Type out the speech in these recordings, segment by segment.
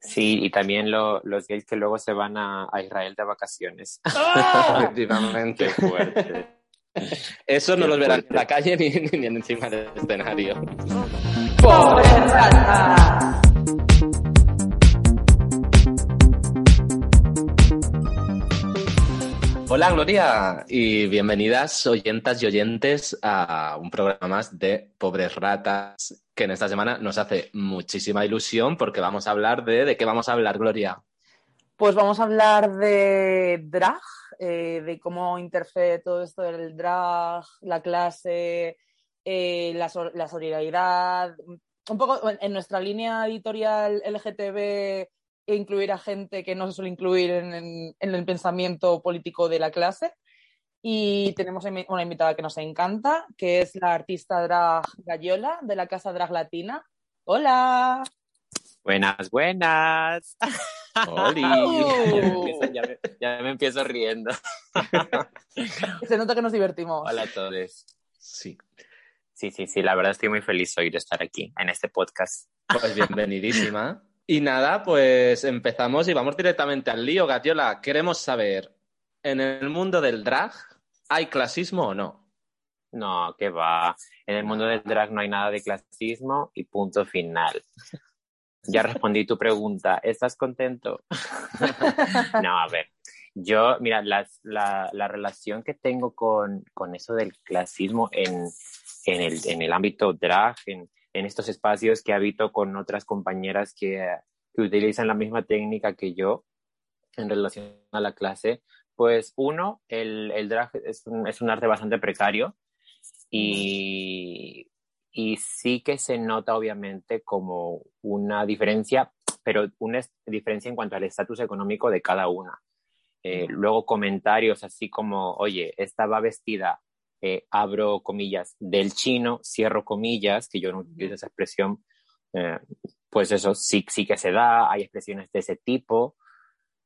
Sí, y también lo, los gays que luego se van a, a Israel de vacaciones. ¡Ah! Efectivamente. Qué fuerte. Eso no los verán en la calle ni, ni encima del escenario. ¡Pobre rata! Hola Gloria y bienvenidas oyentas y oyentes a un programa más de Pobres Ratas que en esta semana nos hace muchísima ilusión porque vamos a hablar de... ¿De qué vamos a hablar, Gloria? Pues vamos a hablar de drag, eh, de cómo interfiere todo esto del drag, la clase, eh, la, la solidaridad, un poco en nuestra línea editorial LGTB e incluir a gente que no se suele incluir en, en- en el pensamiento político de la clase. Y tenemos una invitada que nos encanta, que es la artista drag Gallola de la Casa Drag Latina. Hola. Buenas, buenas. ¡Holi! Ya me empiezo- ya me- ya me empiezo riendo. Se nota que nos divertimos. Hola a todos. Sí, Sí, sí, sí, la verdad estoy muy feliz hoy de estar aquí en este podcast. pues bienvenidísima. Y nada, pues empezamos y vamos directamente al lío, Gatiola. Queremos saber, ¿en el mundo del drag hay clasismo o no? No, que va. En el mundo del drag no hay nada de clasismo y punto final. Ya respondí tu pregunta. ¿Estás contento? No, a ver. Yo, mira, las- la, la relación que tengo con, con eso del clasismo en, en, el, en el ámbito drag, en, en estos espacios que habito con otras compañeras que, que utilizan la misma técnica que yo en relación a la clase, pues uno, el, el drag es un, es un arte bastante precario y, y sí que se nota obviamente como una diferencia, pero una diferencia en cuanto al estatus económico de cada una. Eh, luego comentarios así como, oye, esta va vestida, eh, abro comillas, del chino, cierro comillas, que yo no utilizo esa expresión, eh, pues eso sí, sí que se da, hay expresiones de ese tipo,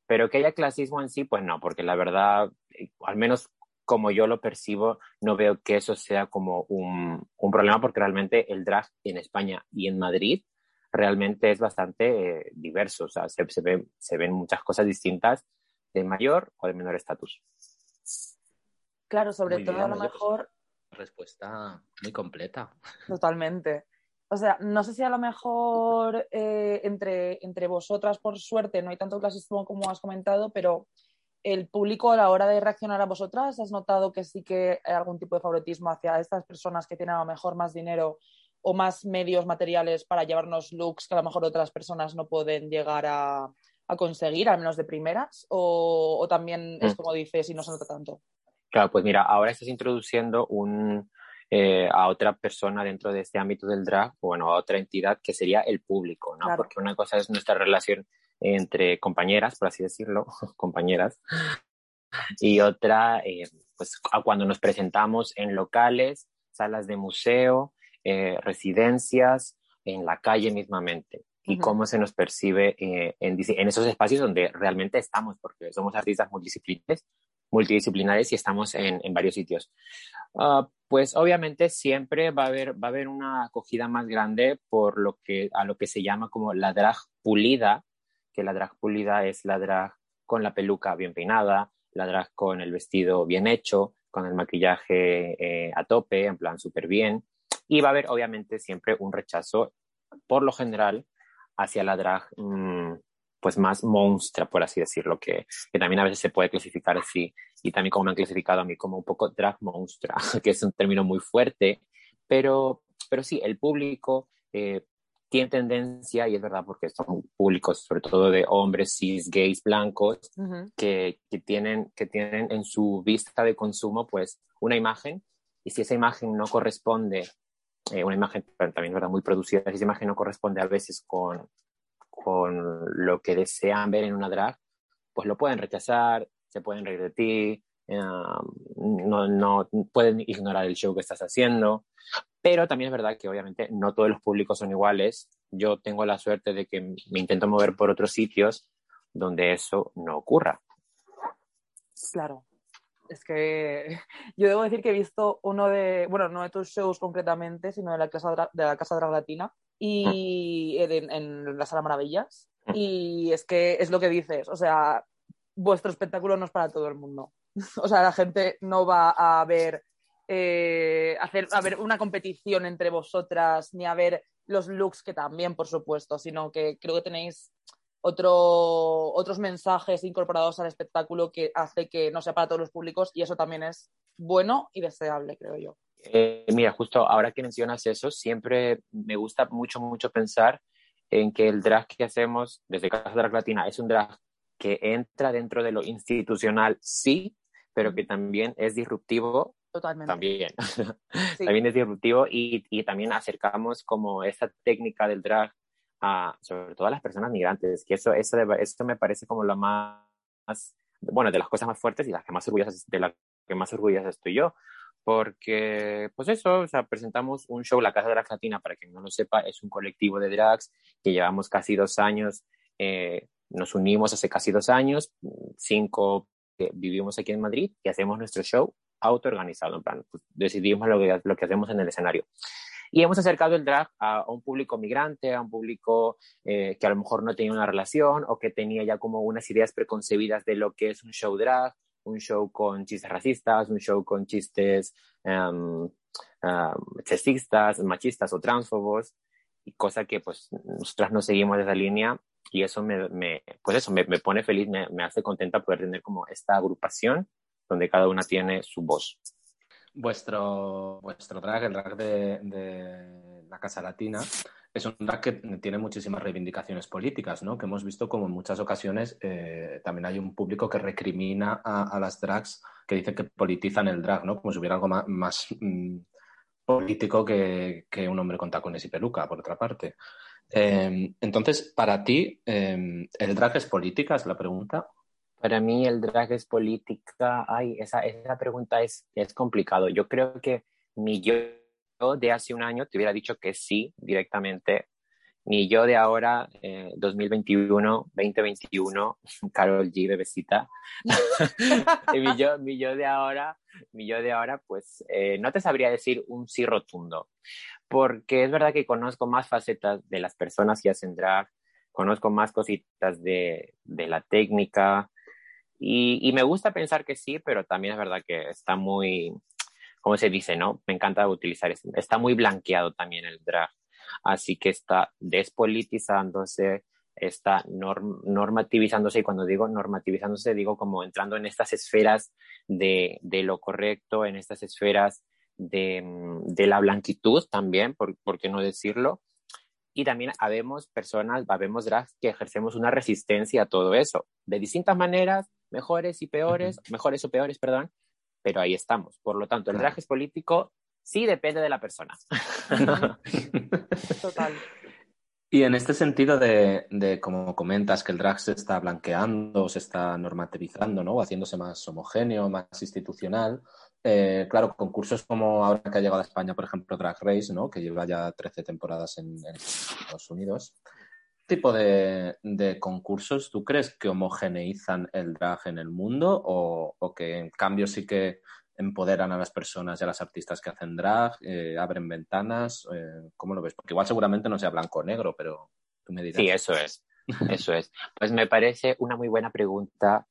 pero que haya clasismo en sí, pues no, porque la verdad, eh, al menos como yo lo percibo, no veo que eso sea como un, un problema, porque realmente el drag en España y en Madrid realmente es bastante eh, diverso, o sea, se, se, se ven muchas cosas distintas de mayor o de menor estatus. Claro, sobre Muy todo bien, a lo pues- mejor, Respuesta muy completa. totalmente. O sea, no sé si a lo mejor eh, entre, entre vosotras, por suerte, no hay tanto clasismo como has comentado, pero el público a la hora de reaccionar a vosotras, ¿has notado que sí que hay algún tipo de favoritismo hacia estas personas que tienen a lo mejor más dinero o más medios materiales para llevarnos looks que a lo mejor otras personas no pueden llegar a, a conseguir, al menos de primeras? ¿O, o también es Mm. como dices y no se nota tanto? Claro, pues mira, ahora estás introduciendo un, eh, a otra persona dentro de este ámbito del drag, bueno, a otra entidad que sería el público, ¿no? Claro. Porque una cosa es nuestra relación entre compañeras, por así decirlo, compañeras, y otra, eh, pues cuando nos presentamos en locales, salas de museo, eh, residencias, en la calle mismamente. Y Ujú. cómo se nos percibe eh, en, en esos espacios donde realmente estamos, porque somos artistas multidisciplinares, multidisciplinares y estamos en, varios sitios. Ah, pues obviamente siempre va a haber, va a haber una acogida más grande por lo que, a lo que se llama como la drag pulida, que la drag pulida es la drag con la peluca bien peinada, la drag con el vestido bien hecho, con el maquillaje eh, a tope, en plan súper bien. Y va a haber obviamente siempre un rechazo, por lo general, hacia la drag mm, pues más monstrua, por así decirlo, que, que también a veces se puede clasificar así, y también como me han clasificado a mí como un poco drag monstrua, que es un término muy fuerte, pero, pero sí, el público eh, tiene tendencia, y es verdad porque son públicos sobre todo de hombres, cis, gays, blancos, Ujú. que, que, tienen, que tienen en su vista de consumo pues una imagen, y si esa imagen no corresponde, eh, una imagen también ¿verdad? muy producida, esa imagen no corresponde a veces con, con lo que desean ver en una drag, pues lo pueden rechazar, se pueden reír de ti, eh, no, no pueden ignorar el show que estás haciendo, pero también es verdad que obviamente no todos los públicos son iguales. Yo tengo la suerte de que me intento mover por otros sitios donde eso no ocurra. Claro. Es que yo debo decir que he visto uno de, bueno, no de tus shows concretamente, sino de la Casa, de la casa Drag Latina y en, en la Sala Maravillas. Y es que es lo que dices, o sea, vuestro espectáculo no es para todo el mundo. O sea, la gente no va a ver, eh, hacer, a ver una competición entre vosotras, ni a ver los looks que también, por supuesto, sino que creo que tenéis otro, otros mensajes incorporados al espectáculo que hace que no sea para todos los públicos y eso también es bueno y deseable, creo yo. Eh, mira, justo ahora que mencionas eso, siempre me gusta mucho, mucho pensar en que el drag que hacemos desde Casa Drag Latina es un drag que entra dentro de lo institucional, sí, pero que también es disruptivo. Totalmente. También. también es disruptivo y, y, también acercamos como esa técnica del drag a, sobre todo a las personas migrantes, que eso, eso, eso me parece como lo más, bueno, de las cosas más fuertes y las que más orgullosas, de la que más orgullosa estoy yo, porque, pues eso, o sea, presentamos un show, La Casa la Latina, para quien no lo sepa, es un colectivo de drags que llevamos casi dos años, eh, nos unimos hace casi dos años, cinco que vivimos aquí en Madrid y hacemos nuestro show autoorganizado, en plan, pues, decidimos lo que, lo que hacemos en el escenario. Y hemos acercado el drag a, un público migrante, a un público eh, que a lo mejor no tenía una relación o que tenía ya como unas ideas preconcebidas de lo que es un show drag, un show con chistes racistas, un show con chistes um, machistas o transfobos, y cosa que pues nosotras no seguimos esa línea y eso me, me pues eso, me, me pone feliz, me, me hace contenta poder tener como esta agrupación donde cada una tiene su voz. Vuestro, vuestro drag, el drag de, la Casa Latina, es un drag que tiene muchísimas reivindicaciones políticas, ¿no? Que hemos visto como en muchas ocasiones eh, también hay un público que recrimina a, las drags que dice que politizan el drag, ¿no? Como si hubiera algo más, más mmm, político que, que, un hombre con tacones y peluca, por otra parte. Eh, entonces, para ti, eh, ¿el drag es política? Es la pregunta. Para mí el drag es política. Ay, esa, esa pregunta es, es complicado. Yo creo que mi yo de hace un año te hubiera dicho que sí directamente. Mi yo de ahora, eh, 2021, 2021, Carol G, bebecita. mi, yo, mi yo de ahora, mi yo de ahora, pues eh, no te sabría decir un sí rotundo. Porque es verdad que conozco más facetas de las personas que hacen drag, conozco más cositas de, de la técnica, y, me gusta pensar que sí, pero también es verdad que está muy, ¿cómo se dice, no? Me encanta utilizar. Está muy blanqueado también el drag. Así que está despolitizándose, está norm normativizándose. Y cuando digo normativizándose, digo como entrando en estas esferas de, de lo correcto, en estas esferas de, de la blanquitud también, por, por qué no decirlo? Y también habemos personas, habemos drags que ejercemos una resistencia a todo eso, de distintas maneras, mejores y peores, uh -huh. mejores o peores, perdón, pero ahí estamos. Por lo tanto, el drag es político, sí depende de la persona. Total. Y en este sentido de, de, como comentas, que el drag se está blanqueando, se está normativizando, ¿no? O haciéndose más homogéneo, más institucional, eh, claro, concursos como ahora que ha llegado a España, por ejemplo, Drag Race, ¿no? que lleva ya 13 temporadas en, en Estados Unidos. ¿Qué tipo de, concursos tú crees que homogeneizan el drag en el mundo o, o, que en cambio sí que empoderan a las personas y a las artistas que hacen drag, eh, abren ventanas? Eh, ¿Cómo lo ves? Porque igual seguramente no sea blanco o negro, pero tú me dirás. Sí, eso es. Eso es. Pues me parece una muy buena pregunta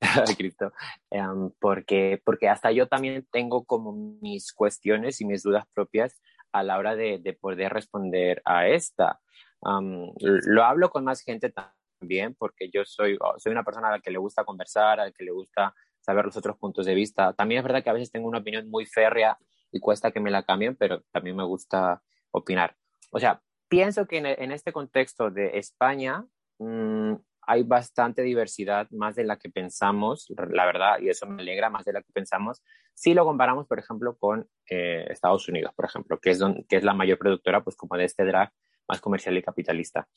Cristo, um, porque, porque hasta yo también tengo como mis cuestiones y mis dudas propias a la hora de, de poder responder a esta. Um, lo hablo con más gente también porque yo soy, soy una persona a la que le gusta conversar, a la que le gusta saber los otros puntos de vista. También es verdad que a veces tengo una opinión muy férrea y cuesta que me la cambien, pero también me gusta opinar. O sea, pienso que en, en este contexto de España, mmm, hay bastante diversidad, más de la que pensamos, la verdad, y eso me alegra, más de la que pensamos, si lo comparamos, por ejemplo, con eh, Estados Unidos, por ejemplo, que es, don, que es la mayor productora, pues como de este drag más comercial y capitalista.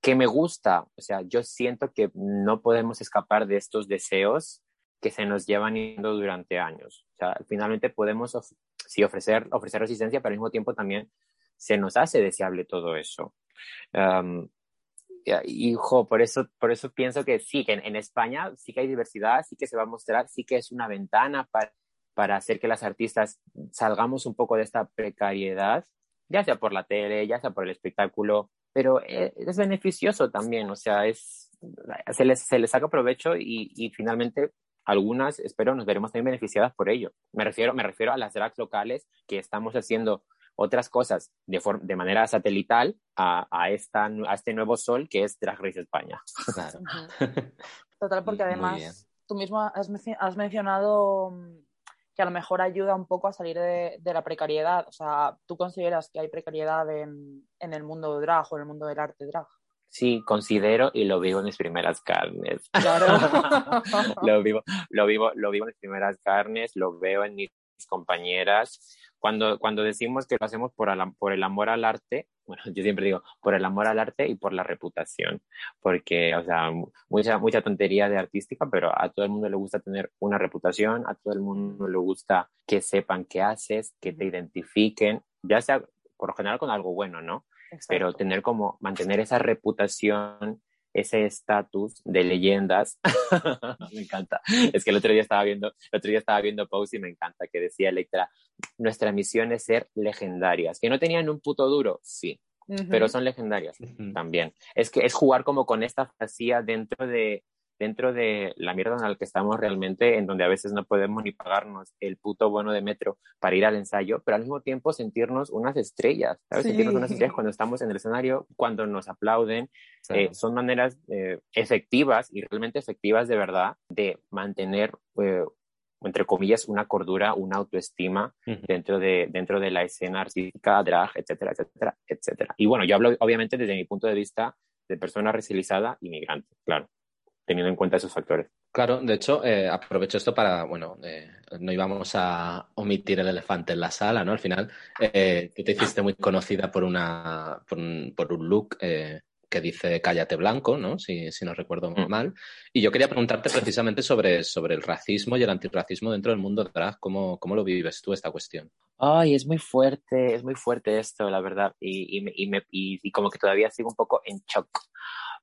¿Qué me gusta? O sea, yo siento que no podemos escapar de estos deseos que se nos llevan yendo durante años. O sea, finalmente podemos sí ofrecer, ofrecer resistencia, pero al mismo tiempo también se nos hace deseable todo eso. Y por eso, por eso pienso que sí, que en, España sí que hay diversidad, sí que se va a mostrar, sí que es una ventana para, para hacer que las artistas salgamos un poco de esta precariedad, ya sea por la tele, ya sea por el espectáculo, pero eh, es beneficioso también, o sea, es, se, les, se les saca provecho y, y finalmente algunas, espero, nos veremos también beneficiadas por ello. Me refiero, me refiero a las drags locales que estamos haciendo otras cosas de, de manera satelital a, a, esta, a este nuevo sol que es Drag Race España. Claro. Total, porque además tú mismo has, has, mencionado mm, que a lo mejor ayuda un poco a salir de, de, la precariedad. O sea, ¿tú consideras que hay precariedad en, en el mundo de drag o en el mundo del arte drag? Sí, considero y lo vivo en mis primeras carnes. Claro. lo, vivo, lo, vivo, lo vivo en mis primeras carnes, lo veo en mis compañeras. Cuando, cuando decimos que lo hacemos por, por el amor al arte, bueno, yo siempre digo por el amor al arte y por la reputación, porque, o sea, mucha, mucha tontería de artística, pero a todo el mundo le gusta tener una reputación, a todo el mundo le gusta que sepan qué haces, que te identifiquen, ya sea por lo general con algo bueno, ¿no? pero tener como, mantener esa reputación, ese estatus de leyendas, me encanta. Es que el otro día estaba viendo, el otro día estaba viendo Pose y me encanta, que decía Electra, nuestra misión es ser legendarias, que no tenían un puto duro, sí, pero son legendarias también. Es que es jugar como con esta fantasía dentro de, dentro de la mierda en la que estamos realmente, en donde a veces no podemos ni pagarnos el puto bono de metro para ir al ensayo, pero al mismo tiempo sentirnos unas estrellas, ¿sabes? Sentirnos unas estrellas cuando estamos en el escenario, cuando nos aplauden. Eh, son maneras eh, efectivas y realmente efectivas de verdad de mantener eh, entre comillas, una cordura, una autoestima dentro, de, dentro de la escena artística, drag, etcétera, etcétera, etcétera. Y bueno, yo hablo obviamente desde mi punto de vista de persona racializada inmigrante, claro teniendo en cuenta esos factores. Claro, de hecho, eh, aprovecho esto para, bueno, eh, no íbamos a omitir el elefante en la sala, ¿no? Al final, eh, tú te hiciste muy conocida por, una, por, un, por un look que dice cállate blanco, ¿no? Si, si no recuerdo mm. mal. Y yo quería preguntarte precisamente sobre, sobre el racismo y el antirracismo dentro del mundo drag. ¿Cómo, ¿Cómo lo vives tú esta cuestión? Ay, es muy fuerte, es muy fuerte esto, la verdad. Y, y, y, me, y como que todavía sigo un poco en shock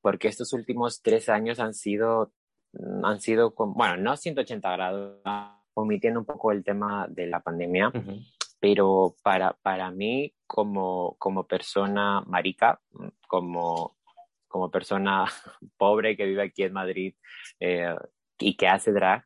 porque estos últimos tres años han sido, mm, han sido, bueno, no 180 grados, omitiendo un poco el tema de la pandemia, pero para, para mí como, como persona marica, mm, como, como persona pobre que vive aquí en Madrid eh, y que hace drag,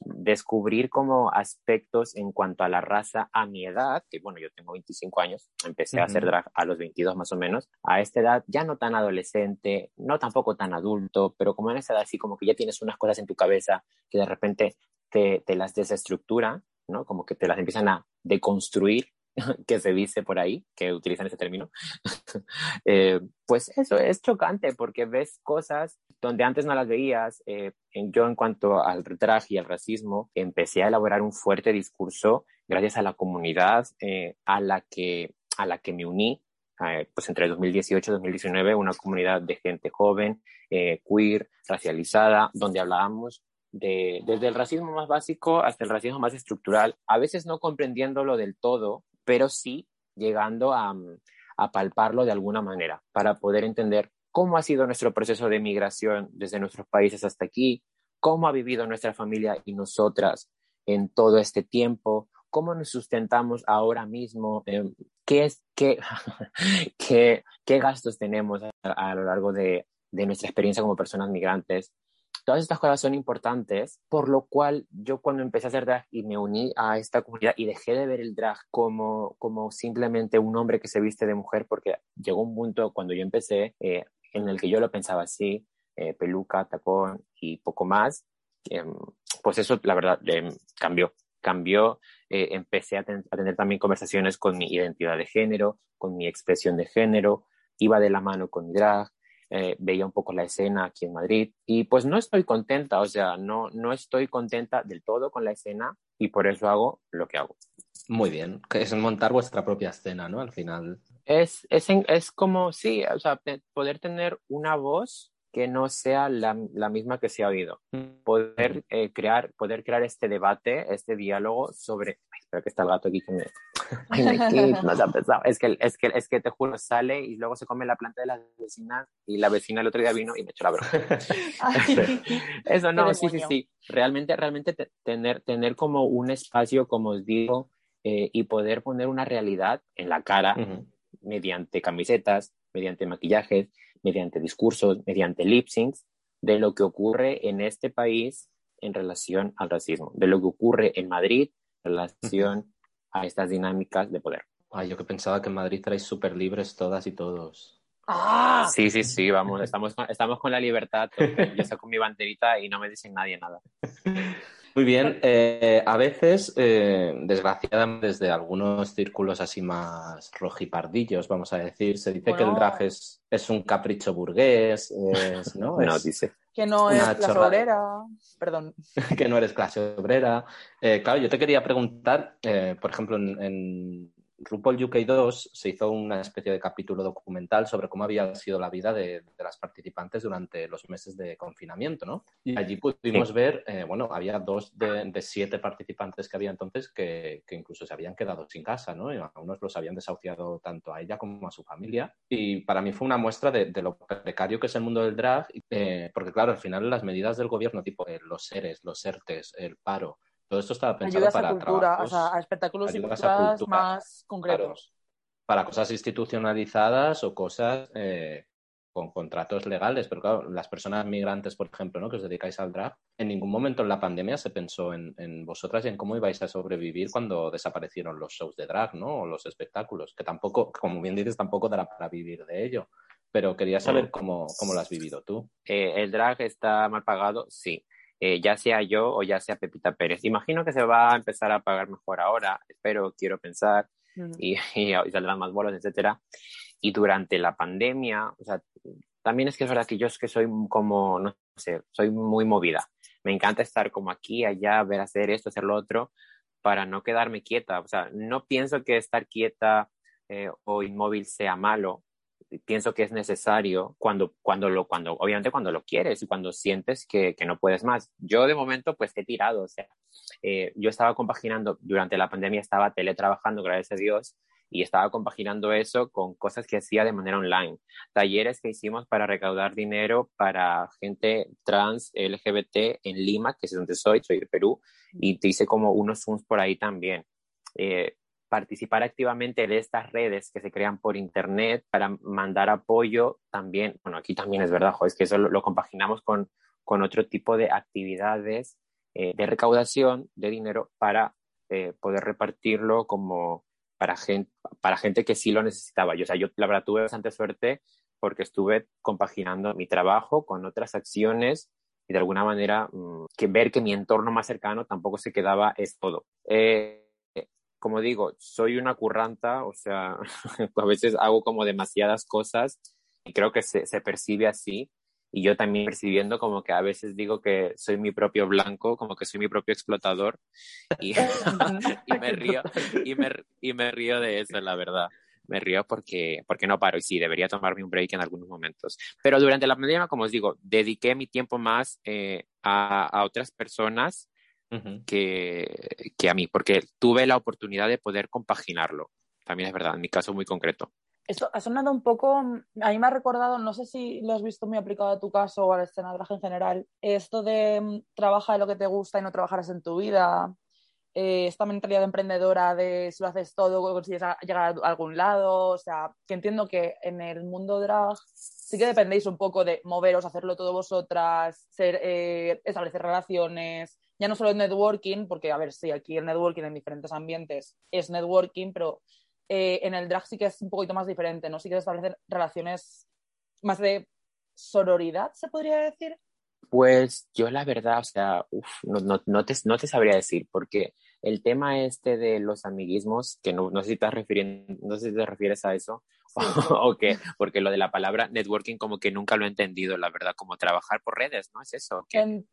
descubrir como aspectos en cuanto a la raza a mi edad, que bueno, yo tengo 25 años, empecé a hacer drag a los 22 más o menos, a esta edad ya no tan adolescente, no tampoco tan adulto, pero como en esa edad así como que ya tienes unas cosas en tu cabeza que de repente te, te las desestructura, ¿no? Como que te las empiezan a deconstruir que se dice por ahí, que utilizan ese término, eh, pues eso es chocante porque ves cosas donde antes no las veías. Eh, yo en cuanto al traje y al racismo, empecé a elaborar un fuerte discurso gracias a la comunidad eh, a, la que, a la que me uní. pues entre 2018 y 2019, una comunidad de gente joven, queer, racializada, donde hablábamos de, desde el racismo más básico hasta el racismo más estructural, a veces no comprendiéndolo del todo, pero sí llegando a, a palparlo de alguna manera para poder entender cómo ha sido nuestro proceso de migración desde nuestros países hasta aquí, cómo ha vivido nuestra familia y nosotras en todo este tiempo, cómo nos sustentamos ahora mismo, eh, qué, es, qué, qué, qué, gastos tenemos a, a lo largo de, de, nuestra experiencia como personas migrantes, Todas estas cosas son importantes, por lo cual yo cuando empecé a hacer drag y me uní a esta comunidad y dejé de ver el drag como, como simplemente un hombre que se viste de mujer, porque llegó un punto cuando yo empecé eh, en el que yo lo pensaba así, eh, peluca, tacón y poco más, em, pues eso la verdad em, cambió cambió, eh, empecé a, a, tener también conversaciones con mi identidad de género, con mi expresión de género, iba de la mano con mi drag, eh, veía un poco la escena aquí en Madrid y pues no estoy contenta, o sea, no, no estoy contenta del todo con la escena y por eso hago lo que hago. Muy bien, que es montar vuestra propia escena, ¿no? Al final. Es, es, es como, sí, o sea, poder tener una voz que no sea la, la misma que se ha oído. Poder, eh, crear, poder crear este debate, este diálogo sobre... Ay, espera que está el gato aquí que me... Ay, no se ha pensado. Es que, es, que, es que te juro, sale y luego se come la planta de la vecina y la vecina el otro día vino y me echó la broma. Eso no, sí, sí, sí. Realmente, realmente tener, tener como un espacio, como os digo, eh, y poder poner una realidad en la cara mediante camisetas, mediante maquillajes, mediante discursos, mediante lip syncs, de lo que ocurre en este país en relación al racismo, de lo que ocurre en Madrid relación a estas dinámicas de poder. Ay, yo que pensaba que en Madrid traéis súper libres todas y todos. ¡Ah! Sí, sí, sí, vamos, estamos, estamos con la libertad. Yo saco mi banderita y no me dicen nadie nada. Muy bien. Eh, a veces, eh, desgraciadamente, desde algunos círculos así más rojipardillos, vamos a decir, se dice que el drag es, un capricho burgués, ¿no? no, dice. Que no es clase obrera. Perdón. que no eres clase obrera. Eh, claro, yo te quería preguntar, por ejemplo, en RuPaul UK 2 se hizo una especie de capítulo documental sobre cómo había sido la vida de, las participantes durante los meses de confinamiento, ¿no? Y allí pudimos ver, eh, bueno, había dos de, siete participantes que había entonces que, incluso se habían quedado sin casa, ¿no? Y a unos los habían desahuciado tanto a ella como a su familia. Y para mí fue una muestra de, lo precario que es el mundo del drag, eh, porque claro, al final las medidas del gobierno, tipo eh, los seres, los ERTES, el paro, todo esto estaba pensado para cultura, a espectáculos y culturas más concretos. para cosas institucionalizadas o cosas eh, con contratos legales. Pero claro, las personas migrantes, por ejemplo, ¿no? que os dedicáis al drag, en ningún momento en la pandemia se pensó en, vosotras y en cómo ibais a sobrevivir cuando desaparecieron los shows de drag, ¿no? O los espectáculos, que tampoco, como bien dices, tampoco dará para vivir de ello. Pero quería saber cómo, cómo lo has vivido tú. Eh, el drag está mal pagado, sí. Eh, ya sea yo o ya sea Pepita Pérez. Imagino que se va a empezar a pagar mejor ahora, espero, quiero pensar, y, y, saldrán más bolos, etcétera. Y durante la pandemia, o sea, también es que es verdad que yo es que soy como, no sé, soy muy movida. Me encanta estar como aquí, allá, ver hacer esto, hacer lo otro, para no quedarme quieta. O sea, no pienso que estar quieta eh, o inmóvil sea malo, pienso que es necesario cuando, cuando lo, cuando, obviamente cuando lo quieres y cuando sientes que, que no puedes más. Yo de momento pues he tirado, o sea, eh, yo estaba compaginando, durante la pandemia estaba teletrabajando, gracias a Dios, y estaba compaginando eso con cosas que hacía de manera online. Talleres que hicimos para recaudar dinero para gente trans LGBT en Lima, que es donde soy, soy de Perú, y te hice como unos Zooms por ahí también. Eh, participar activamente de estas redes que se crean por Internet para mandar apoyo también, bueno, aquí también es verdad, es que eso lo, compaginamos con, con, otro tipo de actividades eh, de recaudación de dinero para eh, poder repartirlo como para gente, para gente que sí lo necesitaba. Yo, o sea, yo la verdad tuve bastante suerte porque estuve compaginando mi trabajo con otras acciones y de alguna manera mm, que ver que mi entorno más cercano tampoco se quedaba es todo. Eh, como digo, soy una curranta, o sea, a veces hago como demasiadas cosas y creo que se, percibe así. Y yo también percibiendo como que a veces digo que soy mi propio blanco, como que soy mi propio explotador y, me río y me, río de eso, la verdad. Me río porque, porque no paro y sí, debería tomarme un break en algunos momentos. Pero durante la pandemia, como os digo, dediqué mi tiempo más eh, a otras personas que, que a mí, porque tuve la oportunidad de poder compaginarlo. También es verdad, en mi caso muy concreto. Esto ha sonado un poco, a mí me ha recordado, no sé si lo has visto muy aplicado a tu caso o al escenario en general, esto de mm, trabaja de lo que te gusta y no trabajarás en tu vida, eh, esta mentalidad emprendedora de si lo haces todo, consigues llegar a algún lado, o sea, que entiendo que en el mundo drag sí que dependéis un poco de moveros, hacerlo todo vosotras, ser, eh, establecer relaciones, ya no solo el networking, porque, a ver, sí, aquí el networking en diferentes ambientes es networking, pero eh, en el drag sí que es un poquito más diferente, ¿no? Sí que se establecen relaciones más de sororidad, se podría decir. Pues yo la verdad, o sea, no, no, no, te, no te sabría decir, porque el tema este de los amiguismos, que no, no, sé si te refieres, no sé si te refieres a eso, o qué, porque lo de la palabra networking como que nunca lo he entendido, la verdad, como trabajar por redes, ¿no? ¿Es eso?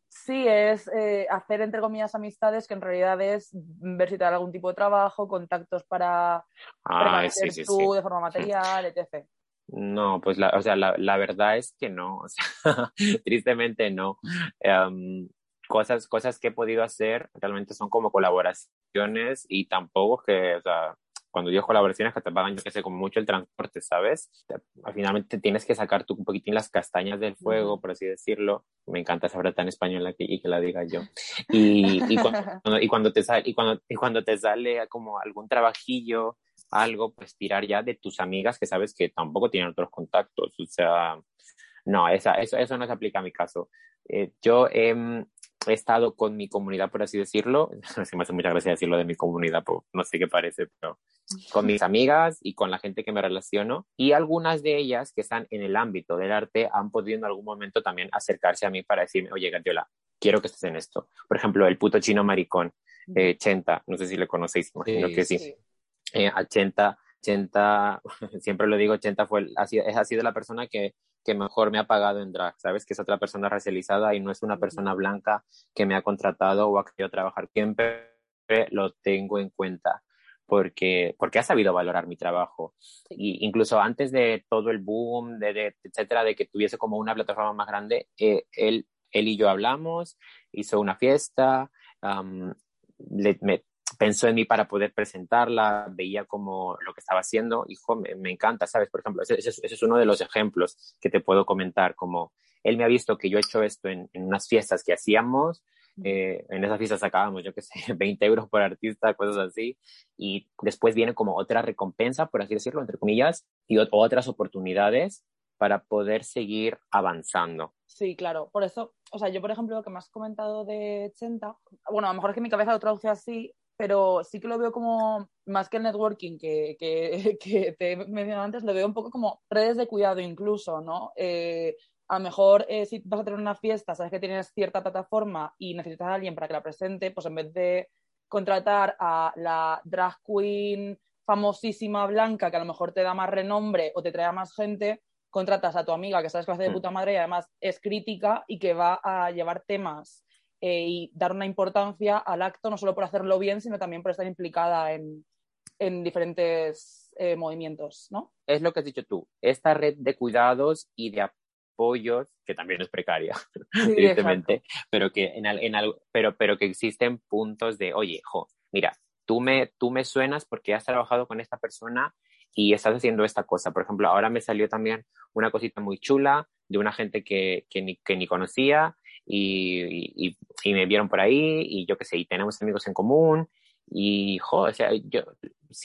sí, es eh, hacer entre comillas amistades que en realidad es ver si te da algún tipo de trabajo, contactos para ah, sí, tú de forma material, etc. No, pues la, o sea, la, la verdad es que no, o sea, tristemente no. Em, cosas, cosas que he podido hacer realmente son como colaboraciones y tampoco que, o sea, cuando digo colaboraciones que te pagan, yo que sé, como mucho el transporte, ¿sabes? Al finalmente tienes que sacar tú un poquitín las castañas del fuego, por así decirlo. Me encanta esa tan española que, y que la diga yo. Y, y, cuando, y, cuando, te sale, y, cuando, y cuando te sale como algún trabajillo, algo, pues tirar ya de tus amigas que sabes que tampoco tienen otros contactos. O sea, no, esa, eso, eso no se aplica a mi caso. Eh, yo he, he estado con mi comunidad, por así decirlo. Se me hace mucha gracia decirlo de mi comunidad, no sé qué parece, pero con mis amigas y con la gente que me relaciono. Y algunas de ellas que están en el ámbito del arte han podido en algún momento también acercarse a mí para decirme, oye, Gatiola, quiero que estés en esto. Por ejemplo, el puto chino maricón, eh, Chenta, no sé si le conocéis, imagino que sí. Eh, a Chenta, Chenta, siempre lo dido, Chenta fue, ha sido, ha sido la persona que que mejor me ha pagado en drag, ¿sabes? Que es otra persona racializada y no es una persona blanca que me ha contratado o ha querido trabajar. Siempre lo tengo en cuenta porque, porque ha sabido valorar mi trabajo. Y incluso antes de todo el boom, de, etcétera, de que tuviese como una plataforma más grande, eh, él, él y yo hablamos, hizo una fiesta, le, me, pensó en mí para poder presentarla, veía como lo que estaba haciendo, hijo, me, me encanta, ¿sabes? Por ejemplo, ese, ese, es uno de los ejemplos que te puedo comentar, como él me ha visto que yo he hecho esto en, en unas fiestas que hacíamos, eh, en esas fiestas sacábamos, yo qué sé, 20 euros por artista, cosas así, y después viene como otra recompensa, por así decirlo, entre comillas, y otras oportunidades para poder seguir avanzando. Sí, claro, por eso, o sea, yo por ejemplo lo que me has comentado de 80, bueno, a lo mejor es que mi cabeza lo traduce así, pero sí que lo veo como, más que el networking que, que, que te he mencionado antes, lo veo un poco como redes de cuidado incluso, ¿no? Eh, a lo mejor eh, si vas a tener una fiesta, sabes que tienes cierta plataforma y necesitas a alguien para que la presente, pues en vez de contratar a la drag queen famosísima blanca que a lo mejor te da más renombre o te trae más gente, contratas a tu amiga que sabes que hace de mm. puta madre y además es crítica y que va a llevar temas eh, y dar una importancia al acto, no solo por hacerlo bien, sino también por estar implicada en, en diferentes eh, movimientos, ¿no? Es lo que has dicho tú, esta red de cuidados y de apoyos, que también es precaria, evidentemente, pero que, en, en, pero, pero que existen puntos de, oye, jo, mira, tú me, tú me suenas porque has trabajado con esta persona y estás haciendo esta cosa. Por ejemplo, ahora me salió también una cosita muy chula de una gente que, que, ni, que ni conocía y, y, y, me vieron por ahí y yo qué sé, y tenemos amigos en común y, jo, o sea, yo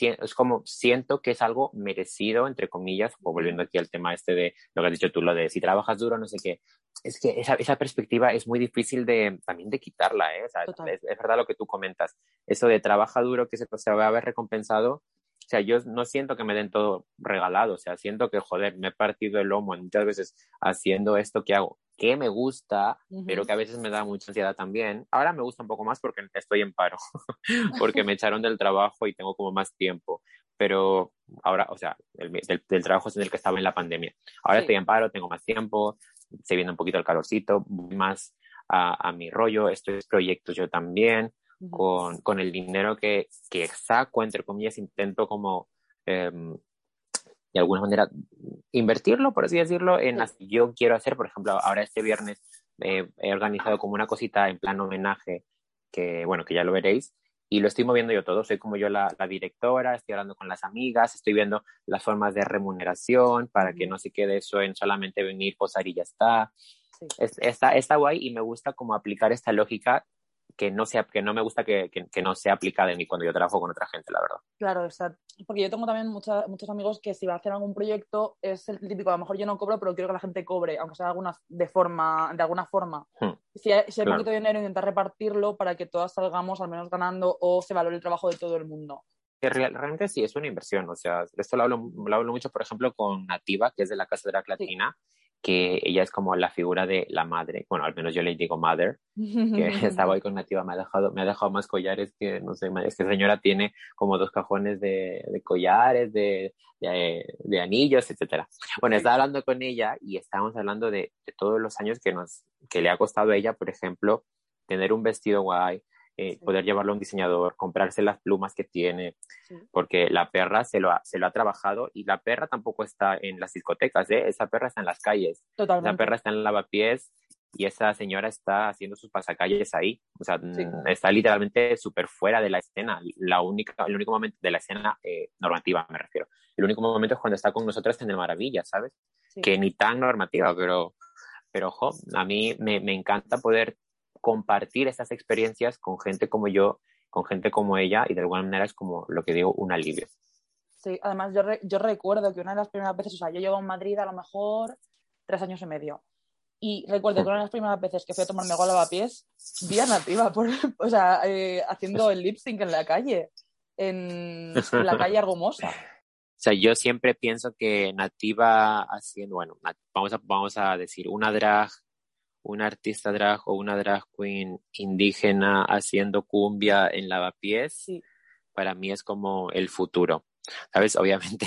es como siento que es algo merecido, entre comillas, volviendo aquí al tema este de lo que has dicho tú, lo de si trabajas duro, no sé qué. Es que esa, esa perspectiva es muy difícil de también de quitarla, ¿eh? O sea, es, es, verdad lo que tú comentas. Eso de trabaja duro que se, se va a ver recompensado, o sea, yo no siento que me den todo regalado, o sea, siento que, joder, me he partido el lomo muchas veces haciendo esto que hago, que me gusta, pero que a veces me da mucha ansiedad también. Ahora me gusta un poco más porque estoy en paro, porque me echaron del trabajo y tengo como más tiempo. Pero ahora, o sea, el, del, trabajo es en el que estaba en la pandemia. Ahora estoy en paro, tengo más tiempo, se viene un poquito el calorcito, más a, a mi rollo, estoy en proyectos yo también con, con el dinero que, que, saco, entre comillas, intento como eh, de alguna manera invertirlo, por así decirlo, en las que yo quiero hacer. Por ejemplo, ahora este viernes eh, he organizado como una cosita en plan homenaje, que bueno, que ya lo veréis, y lo estoy moviendo yo todo. Soy como yo la, la, directora, estoy hablando con las amigas, estoy viendo las formas de remuneración para que no se quede eso en solamente venir, posar y ya está. Sí. Es, está, está guay y me gusta como aplicar esta lógica que no, sea, que no me gusta que, que, que, no sea aplicada mí cuando yo trabajo con otra gente, la verdad. Claro, exacto. Porque yo tengo también mucha, muchos amigos que si va a hacer algún proyecto es el típico, a lo mejor yo no cobro, pero quiero que la gente cobre, aunque sea alguna, de, forma, de alguna forma. Hmm. Si hay, si hay claro. poquito de dinero, intentar repartirlo para que todas salgamos al menos ganando o se valore el trabajo de todo el mundo. Realmente sí es una inversión, o sea, esto lo hablo, lo hablo mucho, por ejemplo, con Nativa, que es de la Casa de la Latina, sí que ella es como la figura de la madre, bueno, al menos yo le digo mother, que estaba hoy con Nativa, me ha dejado, me ha dejado más collares que, no sé, es que señora tiene como dos cajones de, de collares, de, de, anillos, etcétera. Bueno, estaba hablando con ella y estábamos hablando de, de, todos los años que, nos, que le ha costado a ella, por ejemplo, tener un vestido guay, eh, sí. poder llevarlo a un diseñador, comprarse las plumas que tiene, sí. porque la perra se lo, ha, se lo ha trabajado y la perra tampoco está en las discotecas, ¿eh? esa perra está en las calles, Totalmente. esa perra está en lavapiés y esa señora está haciendo sus pasacalles ahí, o sea, sí. está literalmente súper fuera de la escena, la única, el único momento de la escena eh, normativa me refiero, el único momento es cuando está con nosotras en el Maravilla, ¿sabes? Que ni tan normativa, pero, pero ojo, a mí me, me encanta poder compartir esas experiencias con gente como yo, con gente como ella, y de alguna manera es como lo que digo, un alivio. Sí, además yo, re yo recuerdo que una de las primeras veces, o sea, yo llevo en Madrid a lo mejor tres años y medio, y recuerdo que una de las primeras veces que fui a tomarme agua a lavapiés, vi a Nativa, por, o sea, eh, haciendo el lip sync en la calle, en, en la calle Argomosa. O sea, yo siempre pienso que Nativa haciendo, bueno, vamos a, vamos a decir, una drag una artista drag o una drag queen indígena haciendo cumbia en lavapiés, sí. para mí es como el futuro. ¿Sabes? Obviamente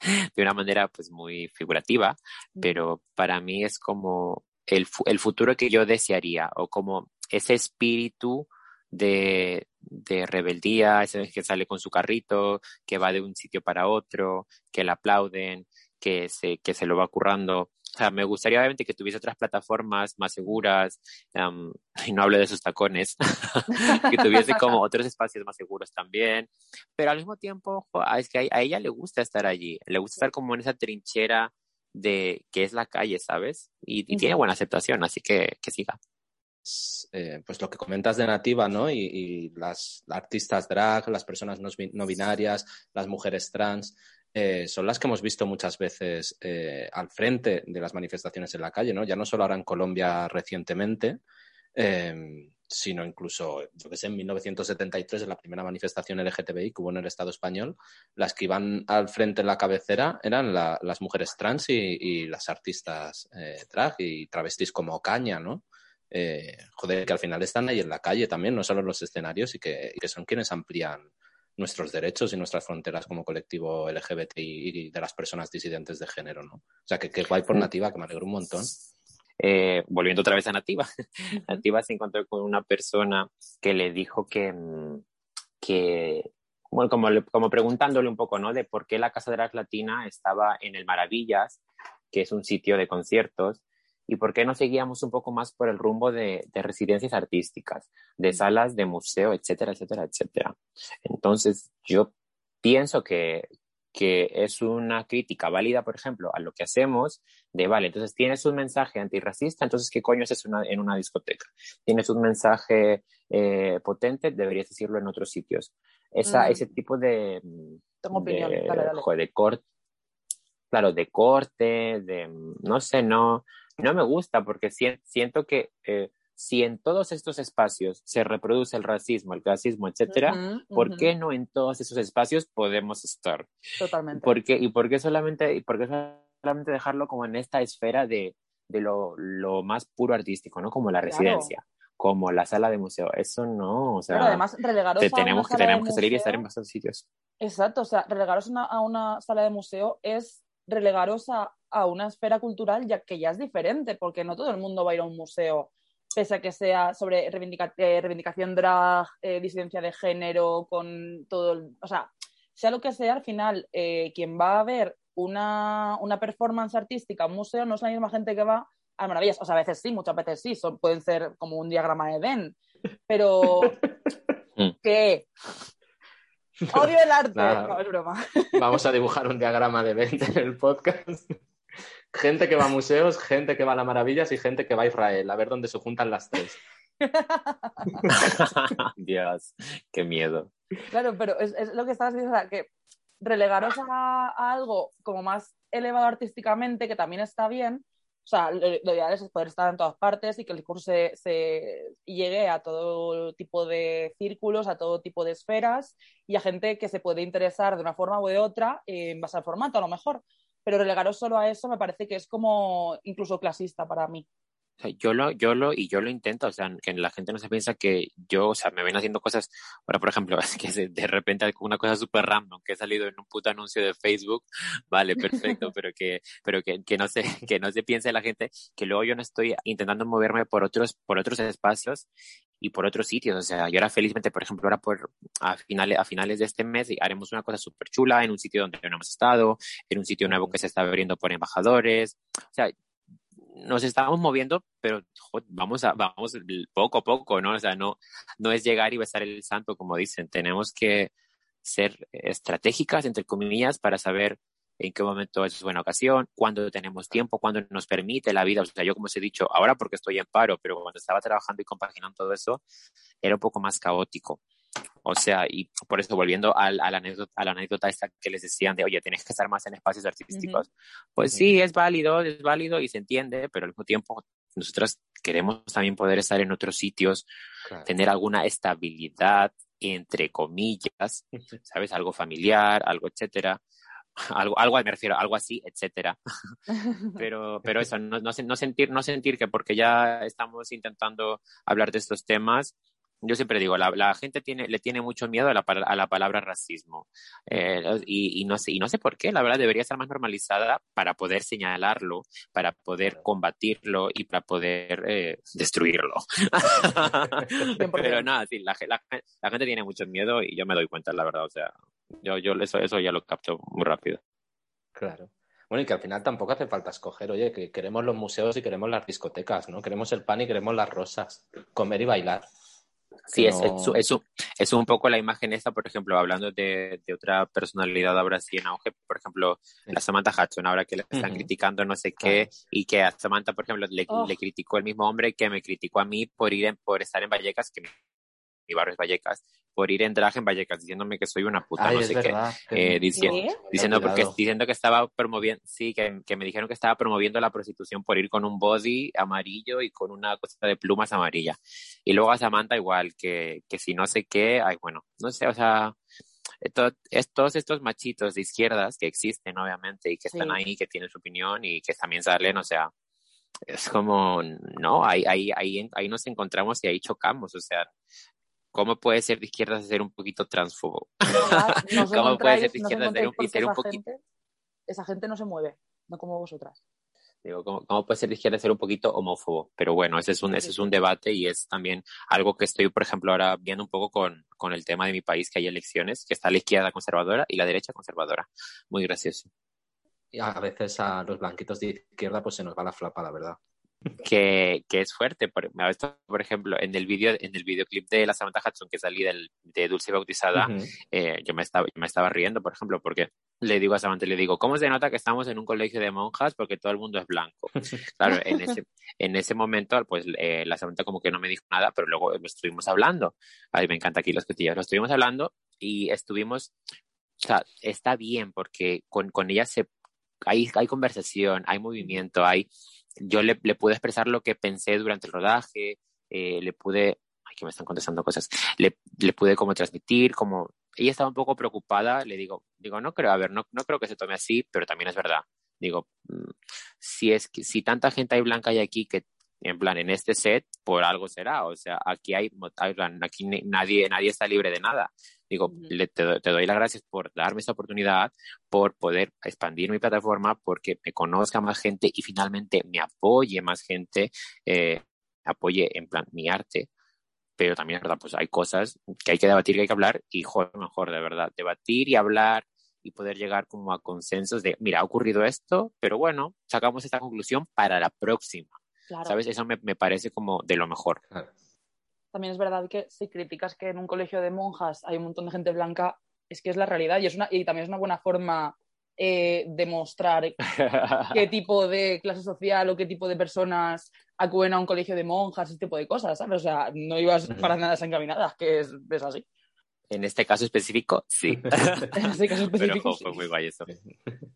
de una manera pues muy figurativa, pero para mí es como el, el futuro que yo desearía o como ese espíritu de, de rebeldía, ese que sale con su carrito, que va de un sitio para otro, que le aplauden, que se, que se lo va currando. O sea, me gustaría obviamente que tuviese otras plataformas más seguras, um, y no hablo de sus tacones, que tuviese como otros espacios más seguros también, pero al mismo tiempo, es que a, a, ella le gusta estar allí, le gusta estar como en esa trinchera de que es la calle, ¿sabes? Y, y tiene buena aceptación, así que que siga. Eh, pues lo que comentas de Nativa, ¿no? Y, y las artistas drag, las personas no, no binarias, las mujeres trans, eh, son las que hemos visto muchas veces eh, al frente de las manifestaciones en la calle, ¿no? Ya no solo ahora en Colombia recientemente, eh, sino incluso, yo que sé, en 1973, en la primera manifestación LGTBI que hubo en el Estado español, las que iban al frente en la cabecera eran la, las mujeres trans y, las artistas eh, drag y travestis como Caña, ¿no? Joder, que al final están ahí en la calle también, no solo en los escenarios, y que, y que son quienes amplían nuestros derechos y nuestras fronteras como colectivo LGBTI y de las personas disidentes de género, ¿no? O sea, que, que guay por Nativa, que me alegro un montón. Eh, volviendo otra vez a Nativa, Nativa se encontró con una persona que le dijo que, que bueno, como, como preguntándole un poco, ¿no? De por qué la Casa de la Latina estaba en el Maravillas, que es un sitio de conciertos, y por qué no seguíamos un poco más por el rumbo de, de, residencias artísticas, de salas de museo, etcétera, etcétera, etcétera. Entonces, yo pienso que, que es una crítica válida, por ejemplo, a lo que hacemos, de vale, entonces tienes un mensaje antirracista, entonces ¿qué coño es una, en una discoteca? Tienes un mensaje eh, potente, deberías decirlo en otros sitios. Esa, mm. Ese tipo de, Tengo de, opinión. Dale, dale. Joder, de corte, claro, de corte, de, no sé, no, no me gusta porque siento que eh, si en todos estos espacios se reproduce el racismo, el clasismo, etcétera, uh -huh, uh -huh. ¿por qué no en todos esos espacios podemos estar? Totalmente. ¿Por qué, ¿Y por qué solamente, y por qué solamente dejarlo como en esta esfera de, de lo, lo, más puro artístico, ¿no? Como la residencia. Claro. Como la sala de museo, eso no, o sea, Pero además relegaros te, tenemos que tenemos que salir y estar en bastantes sitios. Exacto, o sea, relegaros una, a una sala de museo es relegaros a, a una esfera cultural ya que ya es diferente, porque no todo el mundo va a ir a un museo, pese a que sea sobre reivindica eh, reivindicación drag, eh, disidencia de género, con todo, el, o sea, sea lo que sea, al final, eh, quien va a ver una, una performance artística, un museo, no es la misma gente que va a maravillas. O sea, a veces sí, muchas veces sí, son, pueden ser como un diagrama de Venn, pero ¿qué? Odio el arte. No, es broma. Vamos a dibujar un diagrama de Venn en el podcast. Gente que va a museos, gente que va a las maravillas y gente que va a Israel. A ver dónde se juntan las tres. Dios, qué miedo. Claro, pero es, es lo que estabas diciendo, o sea, que relegaros a, a, algo como más elevado artísticamente, que también está bien. O sea, lo, ideal es poder estar en todas partes y que el discurso se, se, llegue a todo tipo de círculos, a todo tipo de esferas y a gente que se puede interesar de una forma u de otra en base al formato, a lo mejor pero relegaros solo a eso me parece que es como incluso clasista para mí. O sea, yo lo, yo lo, y yo lo intento, o sea, que la gente no se piensa que yo, o sea, me ven haciendo cosas, ahora por ejemplo, es que de repente una cosa súper random que he salido en un puto anuncio de Facebook, vale, perfecto, pero que, pero que, que no se, que no se piense la gente que luego yo no estoy intentando moverme por otros, por otros espacios y por otros sitios, o sea, yo ahora felizmente, por ejemplo, ahora por, a finales, a finales de este mes haremos una cosa súper chula en un sitio donde no hemos estado, en un sitio nuevo que se está abriendo por embajadores, o sea, nos estamos moviendo, pero vamos a, vamos poco a poco, ¿no? O sea, no, no es llegar y besar el santo, como dicen. Tenemos que ser estratégicas, entre comillas, para saber en qué momento es buena ocasión, cuándo tenemos tiempo, cuándo nos permite la vida. O sea, yo como os he dicho, ahora porque estoy en paro, pero cuando estaba trabajando y compaginando todo eso, era un poco más caótico. O sea, y por eso volviendo a, la, anécdota, a la anécdota esta que les decían de, oye, tienes que estar más en espacios artísticos. Pues sí, es válido, es válido y se entiende, pero al mismo tiempo nosotros queremos también poder estar en otros sitios, tener alguna estabilidad, entre comillas, ¿sabes? Algo familiar, algo, etcétera. Algo, algo me refiero, algo así, etcétera. pero, pero eso, no, no, no, sentir, no sentir que porque ya estamos intentando hablar de estos temas, yo siempre digo, la, la, gente tiene, le tiene mucho miedo a la, a la palabra racismo. Eh, y, y, no sé, y no sé por qué, la verdad debería estar más normalizada para poder señalarlo, para poder combatirlo y para poder eh, destruirlo. Pero nada, sí, la, la, la, gente tiene mucho miedo y yo me doy cuenta, la verdad. O sea, yo, yo eso, eso ya lo capto muy rápido. Claro. Bueno, y que al final tampoco hace falta escoger, oye, que queremos los museos y queremos las discotecas, ¿no? Queremos el pan y queremos las rosas, comer y bailar. Sí, es, es, es, un poco la imagen esta, por ejemplo, hablando de, de, otra personalidad ahora sí en auge, por ejemplo, la Samantha Hudson, ahora que le están criticando no sé qué, y que a Samantha, por ejemplo, le, oh. le, criticó el mismo hombre que me criticó a mí por ir en, por estar en Vallecas, que barrio es Vallecas, por ir en drag en Vallecas, diciéndome que soy una puta, no sé qué, eh, diciendo, diciendo, porque, diciendo que estaba promoviendo, sí, que, que, me dijeron que estaba promoviendo la prostitución por ir con un body amarillo y con una cosa de plumas amarilla. Y luego a Samantha igual, que, que si no sé qué, ay, bueno, no sé, o sea, todos estos machitos de izquierdas que existen, obviamente, y que están ahí, que tienen su opinión y que también salen, o sea, es como, no, ahí, ahí, ahí, ahí nos encontramos y ahí chocamos, o sea, ¿Cómo puede ser de izquierda ser un poquito transfobo? ¿Cómo puede ser de izquierda ser un, ser un poquito... esa gente no se mueve, no como vosotras. Digo, ¿cómo, ¿cómo, puede ser de izquierda ser un poquito homófobo? Pero bueno, ese es un, ese es un debate y es también algo que estoy, por ejemplo, ahora viendo un poco con, con el tema de mi país, que hay elecciones, que está la izquierda conservadora y la derecha conservadora. Muy gracioso. Y a veces a los blanquitos de izquierda pues se nos va la flapa, la verdad que, que es fuerte. Por, por ejemplo, en el video, en el videoclip de la Samantha Hudson que salí del, de Dulce Bautizada, uh -huh. eh, yo me estaba, me estaba riendo, por ejemplo, porque le digo a Samantha, le digo, ¿cómo se nota que estamos en un colegio de monjas? Porque todo el mundo es blanco. claro, en ese, en ese momento, pues eh, la Samantha como que no me dijo nada, pero luego lo estuvimos hablando. Ay, me encanta aquí los cotillas. Lo estuvimos hablando y estuvimos, o sea, está bien porque con, con ella se, hay, hay conversación, hay movimiento, hay, yo le, le, pude expresar lo que pensé durante el rodaje, eh, le pude, ay, que me están contestando cosas, le, le pude como transmitir, como, ella estaba un poco preocupada, le digo, digo, no creo, a ver, no, no creo que se tome así, pero también es verdad. Digo, mm, si es que, si tanta gente hay blanca hay aquí que, en plan, en este set, por algo será, o sea, aquí hay, aquí nadie, nadie está libre de nada. Digo, uh -huh. le, te, te, doy las gracias por darme esta oportunidad, por poder expandir mi plataforma, porque me conozca más gente y finalmente me apoye más gente, eh, apoye en plan mi arte. Pero también verdad, pues hay cosas que hay que debatir, que hay que hablar y joder, mejor de verdad, debatir y hablar y poder llegar como a consensos de, mira, ha ocurrido esto, pero bueno, sacamos esta conclusión para la próxima. Claro. ¿Sabes? Eso me, me, parece como de lo mejor. Claro también es verdad que si criticas que en un colegio de monjas hay un montón de gente blanca, es que es la realidad y, es una, y también es una buena forma eh, de mostrar qué tipo de clase social o qué tipo de personas acuden a un colegio de monjas, ese tipo de cosas, ¿sabes? O sea, no ibas para nada desencaminadas, que es, es así. En este caso específico, sí. en este caso específico, Pero fue, sí. muy guay eso.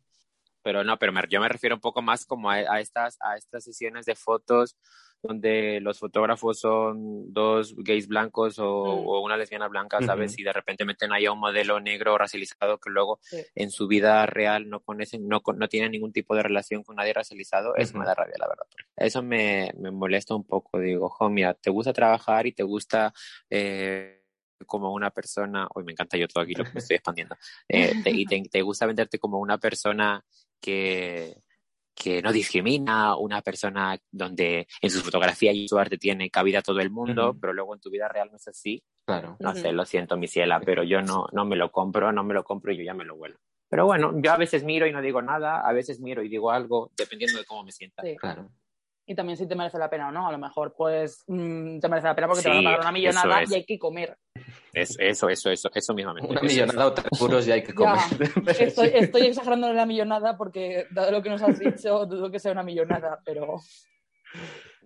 pero no, pero yo me refiero un poco más como a, estas, a estas sesiones de fotos donde los fotógrafos son dos gays blancos o, mm. una lesbiana blanca, ¿sabes? Y de repente meten ahí a un modelo negro racializado que luego en su vida real no conocen, no, no tienen ningún tipo de relación con nadie racializado, eso me da rabia, la verdad. Eso me, me molesta un poco, digo, jo, mira, te gusta trabajar y te gusta... Eh, como una persona, hoy me encanta yo todo aquí lo que me estoy expandiendo, eh, y te, gusta venderte como una persona que, que no discrimina, una persona donde en su fotografía y su arte tiene cabida todo el mundo, pero luego en tu vida real no es así. Claro. No sé, lo siento, mi ciela, pero yo no, no me lo compro, no me lo compro y yo ya me lo vuelo. Pero bueno, yo a veces miro y no digo nada, a veces miro y digo algo, dependiendo de cómo me sienta. Claro y también si te merece la pena o no. A lo mejor, pues, mm, te merece la pena porque te van a pagar una millonada y hay que comer. eso, eso, eso, eso mismamente. Una millonada o tres euros y hay que comer. estoy, estoy exagerando la millonada porque, dado lo que nos has dicho, dudo que sea una millonada, pero...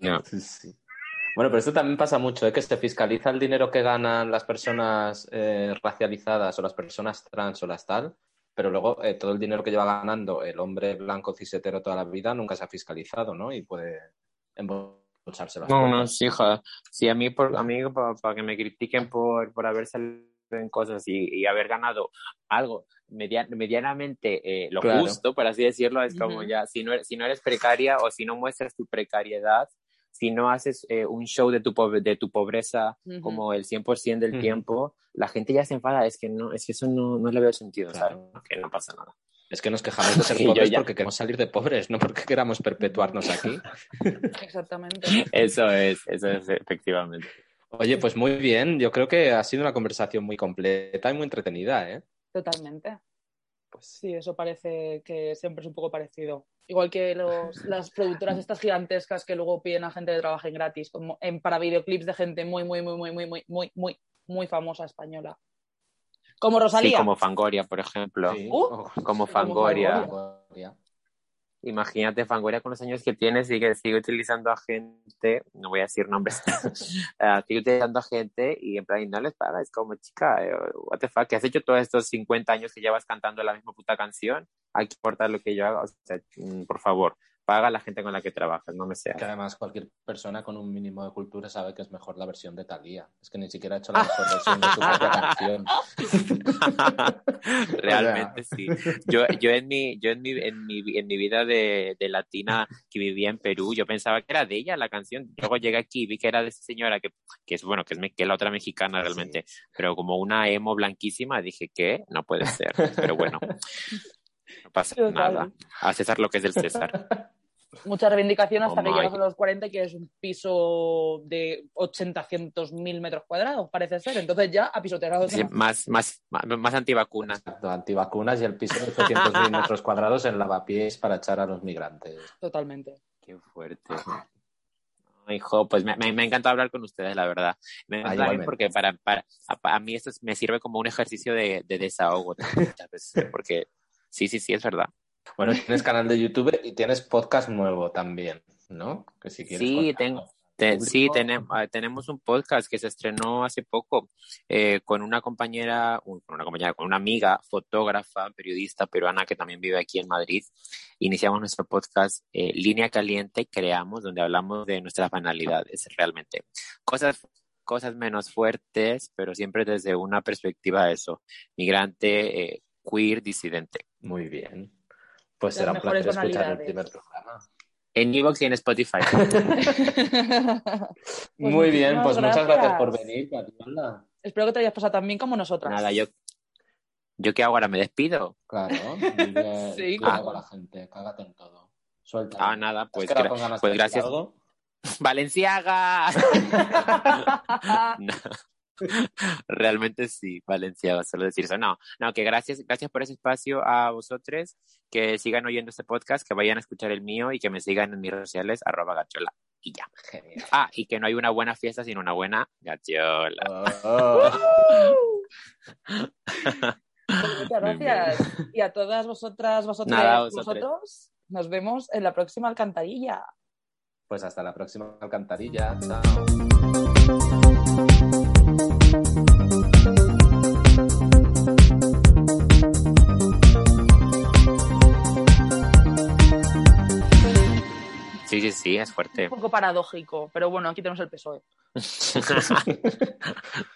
Bueno, pero esto también pasa mucho, ¿eh? que se fiscaliza el dinero que ganan las personas eh, racializadas o las personas trans o las tal, pero luego eh, todo el dinero que lleva ganando el hombre blanco cisetero toda la vida nunca se ha fiscalizado, ¿no? Y puede embolsarse las No, no, sí, hija. Sí, a mí, por, a mí para, que me critiquen por, por haber salido en cosas y, haber ganado algo medianamente eh, lo justo, por así decirlo, es como ya, si no, si no eres precaria o si no muestras tu precariedad, si no haces eh, un show de tu, de tu pobreza como el 100% del tiempo, la gente ya se enfada. Es que no, es que eso no, no le veo sentido, Que no pasa nada. Es que nos quejamos de ser pobres porque queremos salir de pobres, no porque queramos perpetuarnos aquí. Exactamente. Eso es, eso es, efectivamente. Oye, pues muy bien. Yo creo que ha sido una conversación muy completa y muy entretenida, ¿eh? Totalmente. Pues sí, eso parece que siempre es un poco parecido. Igual que los, las productoras estas gigantescas que luego piden a gente que trabaje gratis, como en, para videoclips de gente muy, muy, muy, muy, muy, muy, muy, muy, muy famosa española. Como Rosalía. Sí, como Fangoria, por ejemplo. Uh, como Fangoria. Imagínate, Fangoria, con los años que tienes, sigue, sigue utilizando a gente, no voy a decir nombres, uh, sigue utilizando a gente y en plan, no les paga, es como, chica, eh, what the fuck, que has hecho todos estos 50 años que llevas cantando la misma puta canción, hay que importar lo que yo haga, o sea, mm, por favor paga la gente con la que trabajas, no me sea. Que además cualquier persona con un mínimo de cultura sabe que es mejor la versión de Thalía. Es que ni siquiera ha hecho la mejor versión de su propia canción. Realmente sí. Yo, yo, en, mi, yo en, mi, en, mi, en mi vida de, de, latina que vivía en Perú, yo pensaba que era de ella la canción. Luego llegué aquí y vi que era de esa señora que, que es, bueno, que es, que la otra mexicana realmente, pero como una emo blanquísima, dije que no puede ser. Pero bueno. No pasa nada. A César lo que es del César. Mucha reivindicación hasta que llegas a los 40 que es un piso de 80, 100 mil metros cuadrados, parece ser. Entonces ya a pisoteado. Sí, más, más, más antivacunas. Antivacunas y el piso de 800 mil metros cuadrados en lavapiés para echar a los migrantes. Totalmente. Qué fuerte. Hijo, pues me, me, encanta hablar con ustedes, la verdad. Me encanta porque para, para, a, mí esto me sirve como un ejercicio de, de desahogo veces, porque sí, sí, sí, es verdad. Bueno, tienes canal de YouTube y tienes podcast nuevo también, ¿no? Que si quieres sí, tengo. sí, tenemos, ah, tenemos un podcast que se estrenó hace poco eh, con una compañera, con una compañera, con una amiga, fotógrafa, periodista peruana que también vive aquí en Madrid. Iniciamos nuestro podcast eh, Línea Caliente, creamos, donde hablamos de nuestras banalidades, realmente. Cosas cosas menos fuertes, pero siempre desde una perspectiva de eso, migrante, eh, queer, disidente. Muy bien. Pues será un placer escuchar el primer programa. En Evox y en Spotify. Muy bien, pues muchas gracias por venir, Espero que te hayas pasado tan bien como nosotras. Nada, yo. ¿Yo qué hago ahora? ¿Me despido? Claro, sí, claro. la gente, cágate en todo. Suelta. Ah, nada, pues, pues gracias. ¡Valenciaga! no. Realmente sí, Valencia, solo decir eso. No, no, que gracias, gracias por ese espacio a vosotros, que sigan oyendo este podcast, que vayan a escuchar el mío y que me sigan en mis redes sociales, arroba gachola. Y ya. Ah, y que no hay una buena fiesta sin una buena gachola. Oh. Muchas gracias. Y a todas vosotras, vosotras, vosotros, nos vemos en la próxima alcantarilla. Pues hasta la próxima alcantarilla. Chao. Sí, sí, es fuerte. Un poco paradójico, pero bueno, aquí tenemos el PSOE.